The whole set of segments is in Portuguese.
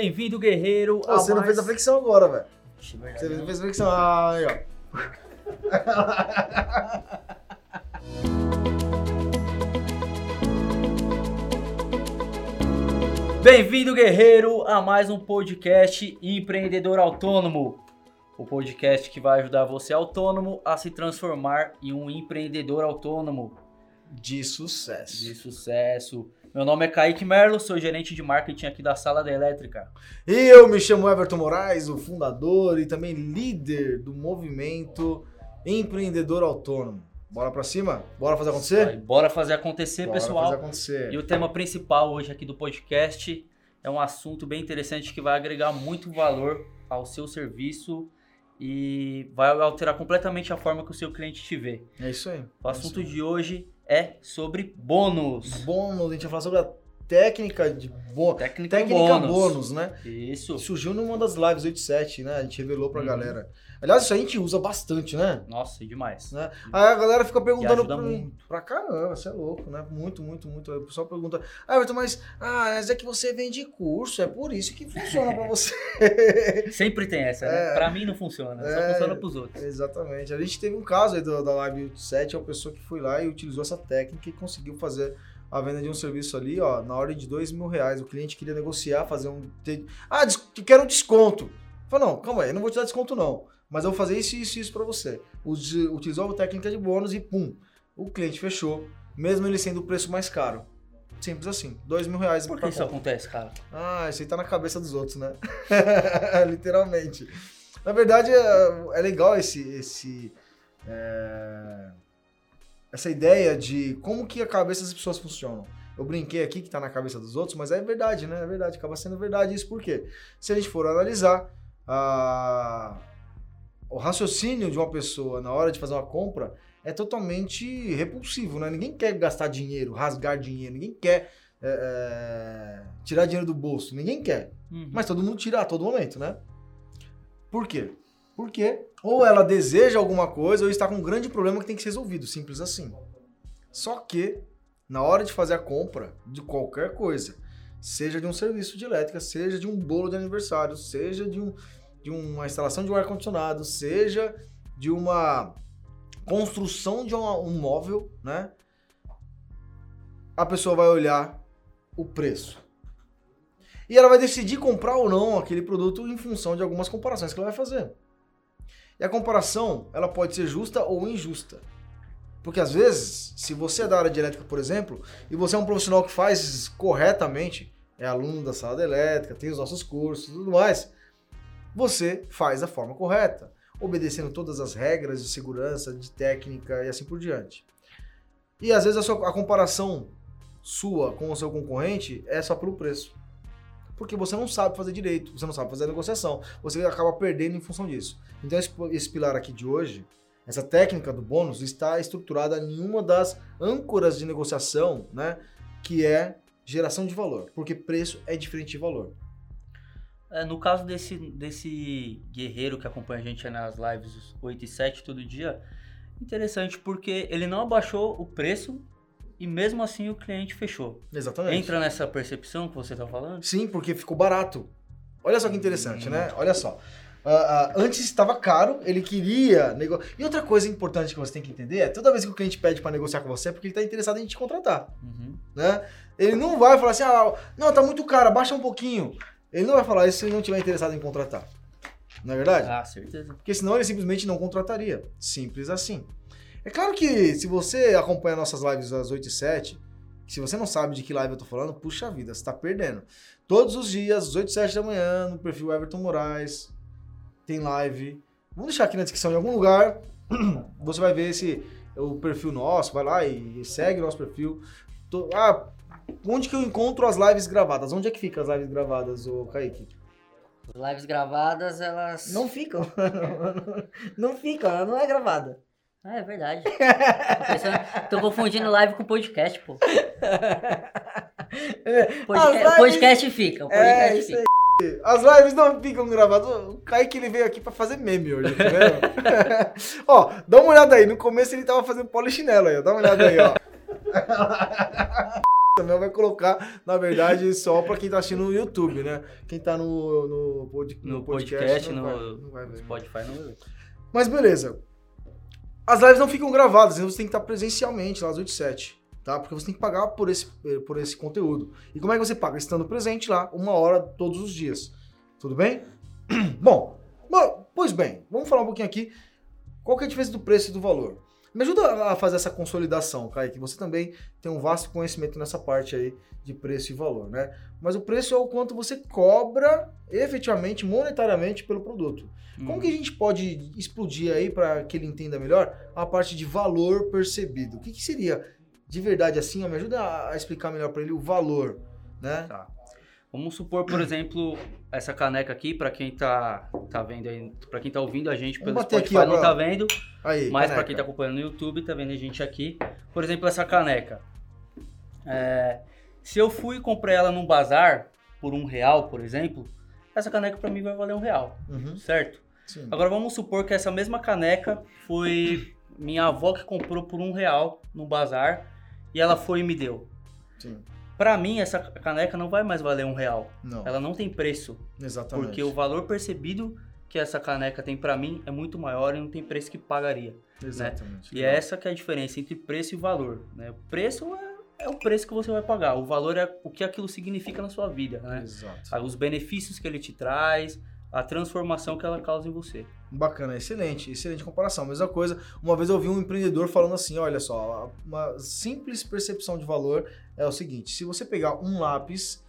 Bem-vindo, guerreiro. Pô, você não mais- fez a flexão agora, velho. Você verdade, fez a flexão. Ah, aí, ó. Bem-vindo, guerreiro, a mais um podcast Empreendedor Autônomo. O podcast que vai ajudar você autônomo a se transformar em um empreendedor autônomo De sucesso. de sucesso. Meu nome é Kaique Merlo, sou gerente de marketing aqui da Sala da Elétrica. E eu me chamo Everton Moraes, o fundador e também líder do movimento Empreendedor Autônomo. Bora pra cima? Bora fazer acontecer? Aí, bora fazer acontecer, Bora pessoal. fazer acontecer. E o tema principal hoje aqui do podcast é um assunto bem interessante que vai agregar muito valor ao seu serviço e vai alterar completamente a forma que o seu cliente te vê. É isso aí. O assunto de hoje é sobre bônus. Bônus, a gente vai falar sobre a técnica de bônus. Técnica, Técnica bônus. bônus, né? Isso. Surgiu numa das lives 87, né? A gente revelou pra Uhum. galera. Aliás, isso a gente usa bastante, né? Nossa, e demais. né? Aí a galera fica perguntando pra muito. Pra caramba, você é louco, né? Muito, muito, muito. O pessoal pergunta, ah, Everton, mas, ah, mas é que você vende curso, é por isso que funciona pra você. Sempre tem essa, né? É. Pra mim não funciona, só É. funciona pros outros. Exatamente. A gente teve um caso aí do- da Live 87, é uma pessoa que foi lá e utilizou essa técnica e conseguiu fazer a venda de um serviço ali, ó, na ordem de dois mil reais. O cliente queria negociar, fazer um. Ah, quero um desconto. Falei, não, calma aí, eu não vou te dar desconto, não. Mas eu vou fazer isso, isso e isso pra você. Utilizou a técnica de bônus e pum, o cliente fechou, mesmo ele sendo o preço mais caro. Simples assim, dois mil reais. Por que isso conta. acontece, cara? Ah, isso aí tá na cabeça dos outros, né? Literalmente. Na verdade, é, é legal esse, esse, é, essa ideia de como que a cabeça das pessoas funcionam. Eu brinquei aqui que tá na cabeça dos outros, mas é verdade, né? É verdade, acaba sendo verdade isso. Por quê? Se a gente for analisar a- o raciocínio de uma pessoa na hora de fazer uma compra é totalmente repulsivo, né? Ninguém quer gastar dinheiro, rasgar dinheiro, ninguém quer é, é, tirar dinheiro do bolso, ninguém quer. Uhum. Mas todo mundo tira a todo momento, né? Por quê? Porque ou ela deseja alguma coisa ou está com um grande problema que tem que ser resolvido, simples assim. Só que na hora de fazer a compra de qualquer coisa, seja de um serviço de elétrica, seja de um bolo de aniversário, seja de, um, de uma instalação de um ar-condicionado, seja de uma construção de uma- um móvel, né? A pessoa vai olhar o preço. E ela vai decidir comprar ou não aquele produto em função de algumas comparações que ela vai fazer. E a comparação, ela pode ser justa ou injusta. Porque às vezes, se você é da área de elétrica, por exemplo, e você é um profissional que faz corretamente, é aluno da sala de elétrica, tem os nossos cursos e tudo mais, você faz da forma correta, obedecendo todas as regras de segurança, de técnica e assim por diante. E às vezes a, sua, a comparação sua com o seu concorrente é só pelo preço. Porque você não sabe fazer direito, você não sabe fazer a negociação, você acaba perdendo em função disso. Então esse, esse pilar aqui de hoje, essa técnica do bônus, está estruturada em uma das âncoras de negociação, né? Que é geração de valor. Porque preço é diferente de valor. É, no caso desse, desse guerreiro que acompanha a gente nas lives 8 e 7 todo dia, interessante porque ele não abaixou o preço e mesmo assim o cliente fechou. Exatamente. Entra nessa percepção que você tá falando? Sim, porque ficou barato. Olha só que interessante, né? Olha só. Ah, ah, antes estava caro, ele queria negociar. E outra coisa importante que você tem que entender é toda vez que o cliente pede para negociar com você é porque ele está interessado em te contratar, Uhum. né? Ele não vai falar assim, ah, não, tá muito caro, abaixa um pouquinho. Ele não vai falar isso se ele não estiver interessado em contratar. Não é verdade? Ah, certeza. Porque senão ele simplesmente não contrataria. Simples assim. É claro que se você acompanha nossas lives às 8 e 7, se você não sabe de que live eu tô falando, puxa vida, você tá perdendo. Todos os dias, às 8 e 7 da manhã, no perfil Everton Moraes, tem live. Vamos deixar aqui na descrição em algum lugar. Você vai ver esse o perfil nosso, vai lá e segue o nosso perfil. Tô- ah, onde que eu encontro as lives gravadas? Onde é que fica as lives gravadas, ô Kaique? As lives gravadas, elas. Não ficam. não ficam, ela não é gravada. Ah, é verdade. Tô, pensando- tô confundindo live com podcast, pô. Podca- As lives- Podcast fica. O podcast É, isso fica. aí. As lives não ficam gravadas. O Kaique ele veio aqui pra fazer meme hoje, tá vendo? ó, dá uma olhada aí. No começo ele tava fazendo polichinelo aí, ó. Dá uma olhada aí, ó. Também vai colocar, na verdade, só pra quem tá assistindo no YouTube, né? Quem tá no, no, pod- No podcast, não no vai- não vai ver. Spotify não vai ver. Mas beleza. As lives não ficam gravadas, então você tem que estar presencialmente lá às 8 e 7, tá? Porque você tem que pagar por esse, eh, por esse conteúdo. E como é que você paga? Estando presente lá, uma hora todos os dias. Tudo bem? Bom, bom, pois bem, vamos falar um pouquinho aqui. Qual que é a diferença do preço e do valor? Me ajuda a fazer essa consolidação, Kaique. Você também tem um vasto conhecimento nessa parte aí de preço e valor, né? Mas o preço é o quanto você cobra efetivamente, monetariamente pelo produto. Hum. Como que a gente pode explodir aí para que ele entenda melhor a parte de valor percebido? O que, que seria de verdade assim? ó, Me ajuda a explicar melhor para ele o valor, né? Tá. Vamos supor, por exemplo, essa caneca aqui, pra quem tá, tá vendo aí, pra quem tá ouvindo a gente pelo aqui, Spotify ó, não tá vendo, Aí, mas caneca. quem tá acompanhando no YouTube, tá vendo a gente aqui. Por exemplo, essa caneca. É, se eu fui e comprei ela num bazar por um real, por exemplo, essa caneca pra mim vai valer um real, Uhum, certo? sim. Agora vamos supor que essa mesma caneca foi minha avó que comprou por um real no bazar e ela foi e me deu. sim. Pra mim, essa caneca não vai mais valer um real. Não, Ela não tem preço. exatamente. Porque o valor percebido que essa caneca tem pra mim é muito maior e não tem preço que pagaria. Exatamente. E é essa que é a diferença entre preço e valor. Né? O preço é, é o preço que você vai pagar. O valor é o que aquilo significa na sua vida. Né? Exato. Ah, Os benefícios que ele te traz, a transformação que ela causa em você. Bacana, excelente, excelente comparação. Mesma coisa, uma vez eu vi um empreendedor falando assim: olha só, uma simples percepção de valor é o seguinte: se você pegar um lápis,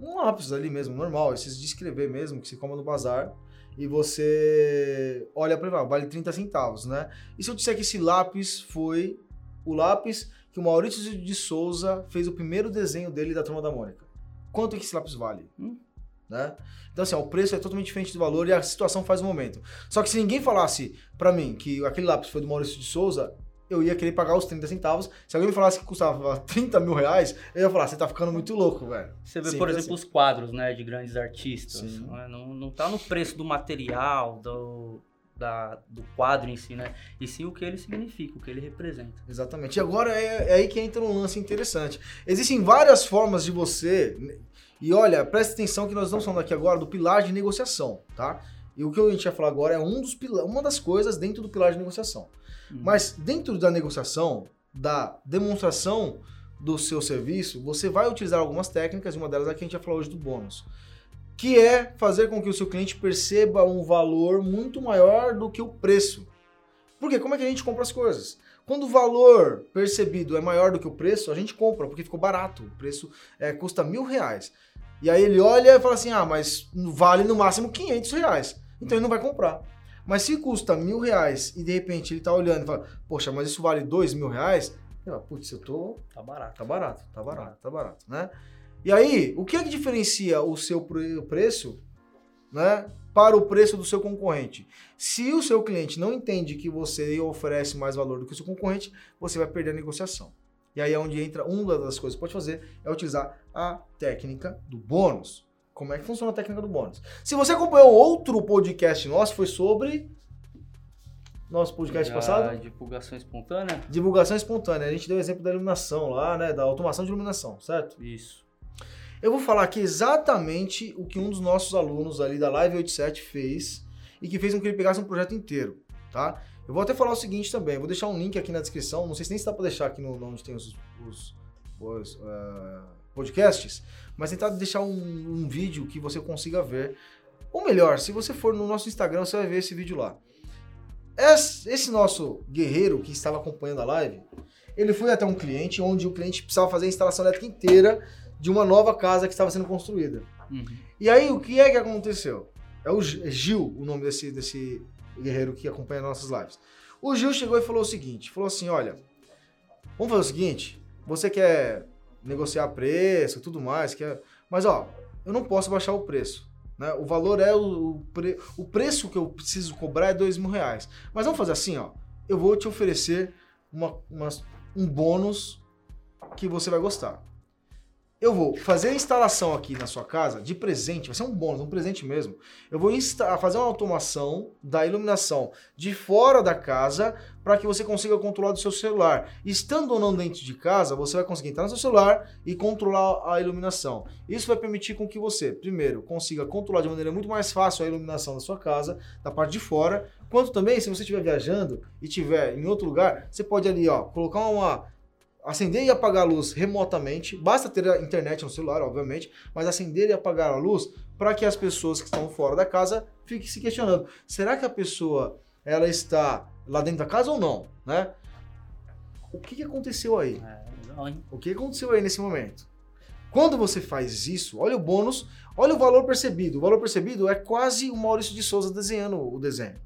um lápis ali mesmo, normal, esses de escrever mesmo, que se compra no bazar, e você olha para ele, vale 30 centavos, né? E se eu disser que esse lápis foi o lápis que o Maurício de Souza fez o primeiro desenho dele da Turma da Mônica? Quanto que esse lápis vale? Hum. Né? Então, assim, ó, o preço é totalmente diferente do valor e a situação faz o momento. Só que se ninguém falasse pra mim que aquele lápis foi do Maurício de Souza, eu ia querer pagar os 30 centavos. Se alguém me falasse que custava 30 mil reais, eu ia falar, você tá ficando muito louco, velho. Você vê, por exemplo, assim. os quadros né, de grandes artistas. Sim. Não, é? não, não tá no preço do material, do, da, do quadro em si, né? E sim o que ele significa, o que ele representa. Exatamente. E agora é, é aí que entra um lance interessante. Existem várias formas de você. E olha, presta atenção que nós estamos falando aqui agora do pilar de negociação, tá? E o que a gente vai falar agora é um dos pila- uma das coisas dentro do pilar de negociação. Hum. Mas dentro da negociação, da demonstração do seu serviço, você vai utilizar algumas técnicas, e uma delas é a que a gente vai falar hoje do bônus. Que é fazer com que o seu cliente perceba um valor muito maior do que o preço. Porque como é que a gente compra as coisas? Quando o valor percebido é maior do que o preço, a gente compra, porque ficou barato. O preço é, custa mil reais. E aí ele olha e fala assim: ah, mas vale no máximo 500 reais. Então ele não vai comprar. Mas se custa mil reais e de repente ele tá olhando e fala: poxa, mas isso vale dois mil reais? Putz, eu tô. Tá barato. Tá barato, tá barato, tá barato, né? E aí, o que é que diferencia o seu pre- preço, né, para o preço do seu concorrente? Se o seu cliente não entende que você oferece mais valor do que o seu concorrente, você vai perder a negociação. E aí é onde entra uma das coisas que pode fazer é utilizar a técnica do bônus. Como é que funciona a técnica do bônus? Se você acompanhou outro podcast nosso, foi sobre nosso podcast passado, divulgação espontânea? divulgação espontânea. A gente deu o exemplo da iluminação lá, né, da automação de iluminação, certo? Isso. Eu vou falar aqui exatamente o que um dos nossos alunos ali da Live 87 fez e que fez com que ele pegasse um projeto inteiro, tá? Eu vou até falar o seguinte também, vou deixar um link aqui na descrição, não sei se nem se dá pra deixar aqui no, onde tem os, os- os, eh, podcasts, mas tentar deixar um, um vídeo que você consiga ver. Ou melhor, se você for no nosso Instagram, você vai ver esse vídeo lá. Esse, esse nosso guerreiro que estava acompanhando a live, ele foi até um cliente onde o cliente precisava fazer a instalação elétrica inteira de uma nova casa que estava sendo construída. Uhum. E aí, o que é que aconteceu? É o G- Gil, o nome desse, desse guerreiro que acompanha nossas lives. O Gil chegou e falou o seguinte: falou assim: olha, vamos fazer o seguinte, você quer negociar preço tudo mais, quer... mas ó, eu não posso baixar o preço. Né? O valor é o, o, pre- o preço que eu preciso cobrar é dois mil reais. Mas vamos fazer assim, ó. Eu vou te oferecer uma, uma- um bônus que você vai gostar. Eu vou fazer a instalação aqui na sua casa de presente, vai ser um bônus, um presente mesmo. Eu vou fazer uma automação da iluminação de fora da casa para que você consiga controlar do seu celular. Estando ou não dentro de casa, você vai conseguir entrar no seu celular e controlar a iluminação. Isso vai permitir com que você, primeiro, consiga controlar de maneira muito mais fácil a iluminação da sua casa, da parte de fora, quanto também, se você estiver viajando e estiver em outro lugar, você pode ali, ó, colocar uma acender e apagar a luz remotamente. Basta ter a internet no celular, obviamente, mas acender e apagar a luz para que as pessoas que estão fora da casa fiquem se questionando: será que a pessoa ela está lá dentro da casa ou não, né? O que, que aconteceu aí? É? O que aconteceu aí nesse momento? Quando você faz isso, olha o bônus, olha o valor percebido. O valor percebido é quase o Maurício de Souza desenhando o desenho.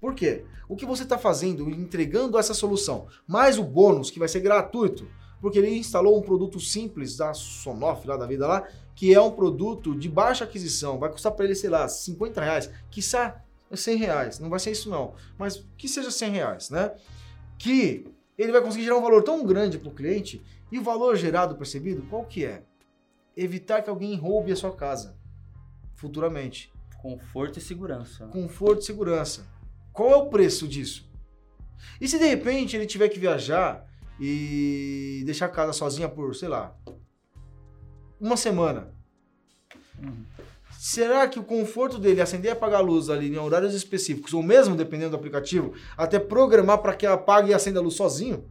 Por quê? O que você está fazendo, entregando essa solução, mais o bônus, que vai ser gratuito, porque ele instalou um produto simples da Sonoff, lá da vida lá, que é um produto de baixa aquisição, vai custar para ele, sei lá, 50 reais, quiçá 100 reais, não vai ser isso não, mas que seja 100 reais, né? Que ele vai conseguir gerar um valor tão grande para o cliente, e o valor gerado, percebido, qual que é? Evitar que alguém roube a sua casa, futuramente. Conforto e segurança. Conforto e segurança. Qual é o preço disso? E se de repente ele tiver que viajar e deixar a casa sozinha por, sei lá, uma semana? Uhum. Será que o conforto dele acender e apagar a luz ali em horários específicos, ou mesmo dependendo do aplicativo, até programar para que apague e acenda a luz sozinho?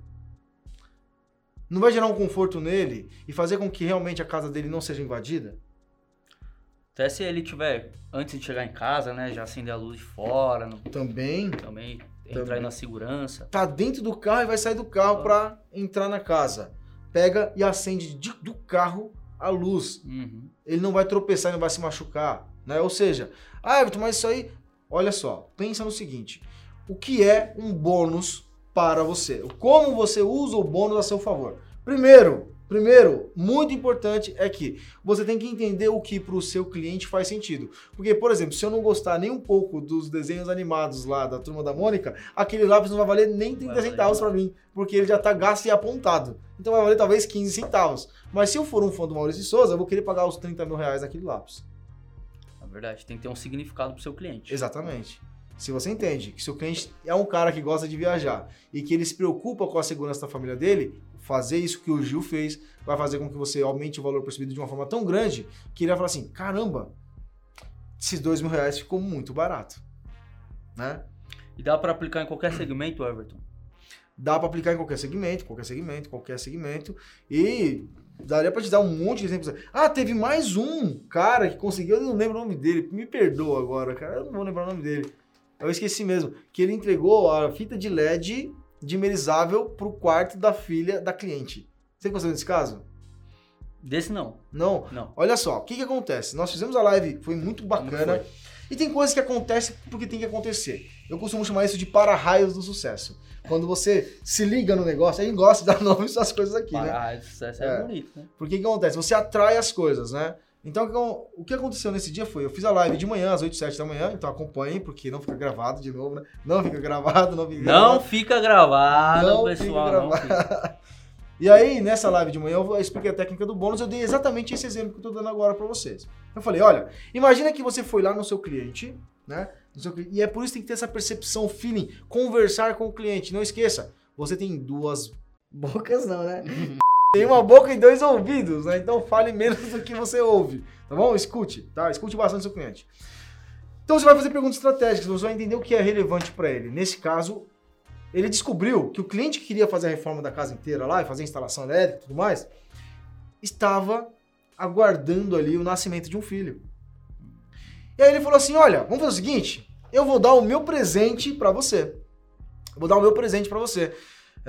Não vai gerar um conforto nele e fazer com que realmente a casa dele não seja invadida? Até se ele tiver, antes de chegar em casa, né, já acender a luz de fora, no- Também também entrar Também. na segurança. tá dentro do carro e vai sair do carro para entrar na casa. Pega e acende de- do carro a luz. Uhum. Ele não vai tropeçar e não vai se machucar, né? Ou seja, ah, Everton, mas isso aí, olha só, pensa no seguinte: o que é um bônus para você? Como você usa o bônus a seu favor? Primeiro, primeiro, muito importante é que você tem que entender o que para o seu cliente faz sentido. Porque, por exemplo, se eu não gostar nem um pouco dos desenhos animados lá da turma da Mônica, aquele lápis não vai valer nem 30 Vai valer centavos para mim, porque ele já está gasto e apontado. Então vai valer talvez 15 centavos. Mas se eu for um fã do Maurício de Souza, eu vou querer pagar os 30 mil reais naquele lápis. Na verdade, tem que ter um significado pro seu cliente. Exatamente. Se você entende que seu cliente é um cara que gosta de viajar e que ele se preocupa com a segurança da família dele, fazer isso que o Gil fez vai fazer com que você aumente o valor percebido de uma forma tão grande que ele vai falar assim: caramba, esses dois mil reais ficou muito barato. Né? E dá pra aplicar em qualquer segmento, Everton. Dá para aplicar em qualquer segmento, qualquer segmento, qualquer segmento. E daria para te dar um monte de exemplos. Ah, teve mais um cara que conseguiu, eu não lembro o nome dele, me perdoa agora, cara, eu não vou lembrar o nome dele. Eu esqueci mesmo, que ele entregou a fita de LED dimerizável pro quarto da filha da cliente. Você conseguiu nesse caso? Desse não. Não. Não. Olha só, o que que acontece? Nós fizemos a live, foi muito bacana. foi? E tem coisas que acontecem porque tem que acontecer. Eu costumo chamar isso de para-raios do sucesso. Quando você se liga no negócio, a gente gosta de dar nome às coisas aqui, né? Parar de sucesso é, É. bonito, né? Porque o que acontece? Você atrai as coisas, né? Então, o que- aconteceu nesse dia foi, eu fiz a live de manhã, às 8 7 da manhã, então acompanhem, porque não fica gravado de novo, né? Não fica gravado, não fica Não gravado. fica gravado, Não pessoal. fica Não gravado. fica. E aí, nessa live de manhã, eu expliquei a técnica do bônus, eu dei exatamente esse exemplo que eu tô dando agora para vocês. Eu falei, olha, imagina que você foi lá no seu cliente, né? No seu e é por isso que tem que ter essa percepção, feeling, conversar com o cliente. Não esqueça, você tem duas Bocas não, né? tem uma boca e dois ouvidos, né? Então fale menos do que você ouve, tá bom? Escute, tá? Escute bastante seu cliente. Então você vai fazer perguntas estratégicas, você vai entender o que é relevante para ele. Nesse caso, ele descobriu que o cliente que queria fazer a reforma da casa inteira lá e fazer a instalação elétrica e tudo mais, estava aguardando ali o nascimento de um filho. E aí ele falou assim: "Olha, vamos fazer o seguinte, eu vou dar o meu presente para você. Vou dar o meu presente para você.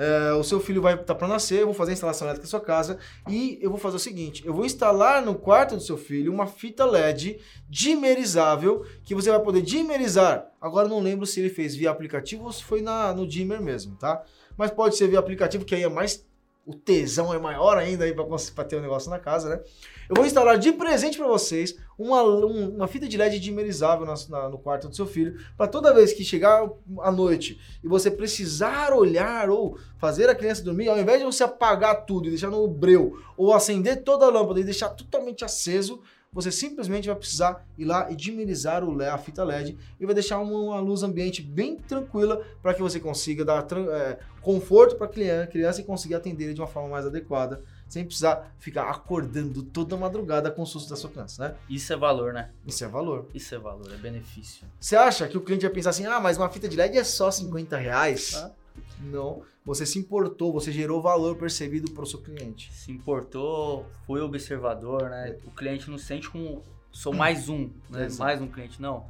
É, o seu filho vai estar para nascer, eu vou fazer a instalação elétrica da sua casa e eu vou fazer o seguinte: eu vou instalar no quarto do seu filho uma fita LED dimerizável que você vai poder dimerizar. Agora não lembro se ele fez via aplicativo ou se foi na, no dimmer mesmo, tá? Mas pode ser via aplicativo, que aí é mais o tesão é maior ainda aí para ter o um negócio na casa, né? Eu vou instalar de presente para vocês uma, um, uma fita de LED dimerizável na, na, no quarto do seu filho, para toda vez que chegar à noite e você precisar olhar ou fazer a criança dormir, ao invés de você apagar tudo e deixar no breu, ou acender toda a lâmpada e deixar totalmente aceso, você simplesmente vai precisar ir lá e dimerizar o a fita LED e vai deixar uma, uma luz ambiente bem tranquila para que você consiga dar é, conforto para a criança e conseguir atender ele de uma forma mais adequada, sem precisar ficar acordando toda madrugada com o susto da sua criança, né? Isso é valor, né? Isso é valor. Isso é valor, é benefício. Você acha que o cliente vai pensar assim, ah, mas uma fita de LED é só 50 reais? Ah. Não. Você se importou, você gerou valor percebido para o seu cliente. Se importou, foi observador, né? O cliente não sente como sou mais um, né? Exato. Mais um cliente, não.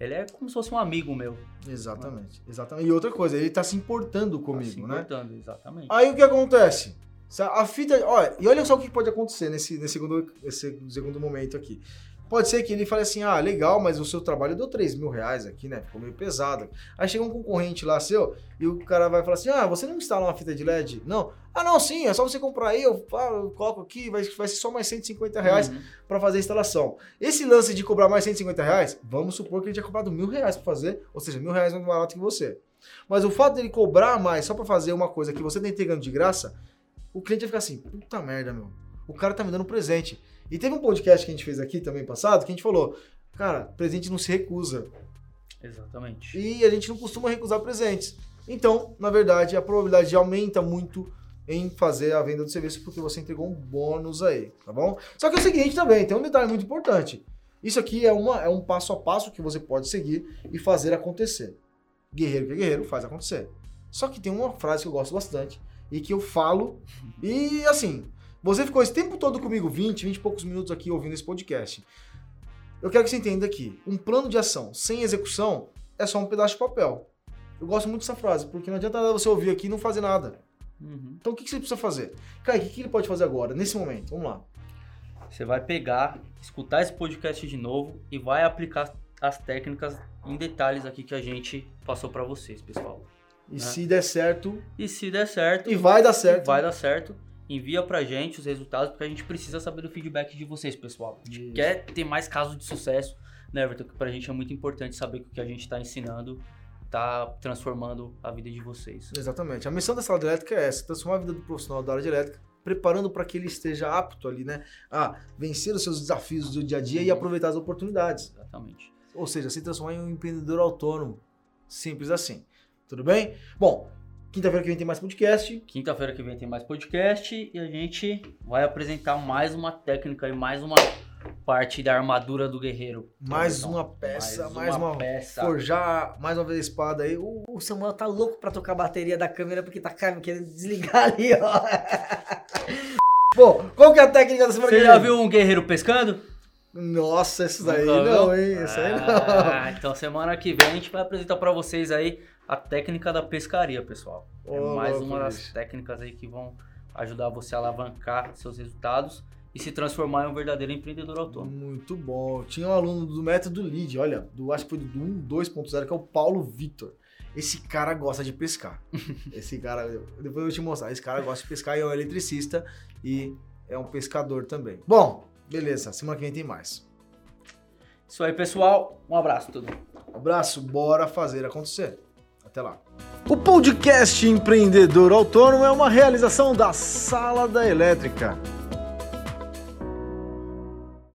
Ele é como se fosse um amigo meu. Exatamente, né? exatamente. E outra coisa, ele está se importando comigo, tá se né? importando, né? exatamente. Aí o que acontece? A fita, olha, e olha só o que pode acontecer nesse, nesse, segundo, nesse segundo momento aqui. Pode ser que ele fale assim, ah, legal, mas o seu trabalho deu 3 mil reais aqui, né? Ficou meio pesado. Aí chega um concorrente lá seu e o cara vai falar assim, ah, você não instala uma fita de LED? Não. Ah, não, sim, é só você comprar aí, eu, eu coloco aqui, vai, vai ser só mais 150 reais uhum. para fazer a instalação. Esse lance de cobrar mais 150 reais, vamos supor que ele tinha cobrado mil reais para fazer, ou seja, mil reais mais barato que você. Mas o fato dele cobrar mais só para fazer uma coisa que você tá entregando de graça, o cliente vai ficar assim, puta merda, meu. O cara tá me dando presente. E teve um podcast que a gente fez aqui também passado que a gente falou, cara, presente não se recusa. Exatamente. E a gente não costuma recusar presentes. Então, na verdade, a probabilidade aumenta muito em fazer a venda do serviço porque você entregou um bônus aí, tá bom? Só que é o seguinte também, tem um detalhe muito importante. Isso aqui é, uma, é um passo a passo que você pode seguir e fazer acontecer. Guerreiro que é guerreiro, faz acontecer. Só que tem uma frase que eu gosto bastante e que eu falo e assim, você ficou esse tempo todo comigo, 20, 20 e poucos minutos aqui ouvindo esse podcast. Eu quero que você entenda aqui: um plano de ação sem execução é só um pedaço de papel. Eu gosto muito dessa frase, porque não adianta nada você ouvir aqui e não fazer nada. Uhum. Então o que você precisa fazer? Cara, o que ele pode fazer agora, nesse momento? Vamos lá. Você vai pegar, escutar esse podcast de novo e vai aplicar as técnicas em detalhes aqui que a gente passou para vocês, pessoal. E né? se der certo. E se der certo. E vai dar certo. Vai dar certo envia pra gente os resultados, porque a gente precisa saber do feedback de vocês, pessoal. A gente Isso. quer ter mais casos de sucesso, né, Everton? Que pra gente é muito importante saber que o que a gente tá ensinando tá transformando a vida de vocês. Exatamente. A missão da sala de elétrica é essa, transformar a vida do profissional da área de elétrica, preparando para que ele esteja apto ali, né, a vencer os seus desafios do dia a dia uhum. e aproveitar as oportunidades. Exatamente. Ou seja, se transformar em um empreendedor autônomo. Simples assim. Tudo bem? Bom, Quinta-feira que vem tem mais podcast. Quinta-feira que vem tem mais podcast e a gente vai apresentar mais uma técnica e mais uma parte da armadura do guerreiro. Mais uma peça, mais, mais uma, uma, peça. Forjar mais uma vez a espada aí. O, o Samuel tá louco pra tocar a bateria da câmera porque tá querendo desligar ali, ó. Bom, qual que é a técnica da semana Você já viu um guerreiro pescando? Nossa, isso daí não, hein? Isso aí não. Ah, então semana que vem a gente vai apresentar para vocês aí a técnica da pescaria, pessoal. Oh, é mais uma das técnicas aí que vão ajudar você a alavancar seus resultados e se transformar em um verdadeiro empreendedor autônomo. Muito bom. Tinha um aluno do método LEAD, olha, do, acho que foi do 1 2.0, que é o Paulo Vitor. Esse cara gosta de pescar. Esse cara, depois eu vou te mostrar. Esse cara gosta de pescar e é um eletricista e é um pescador também. Bom, beleza. Semana que vem tem mais. Isso aí, pessoal. Um abraço, tudo. Um abraço, bora fazer acontecer. Até lá. O podcast Empreendedor Autônomo é uma realização da Sala da Elétrica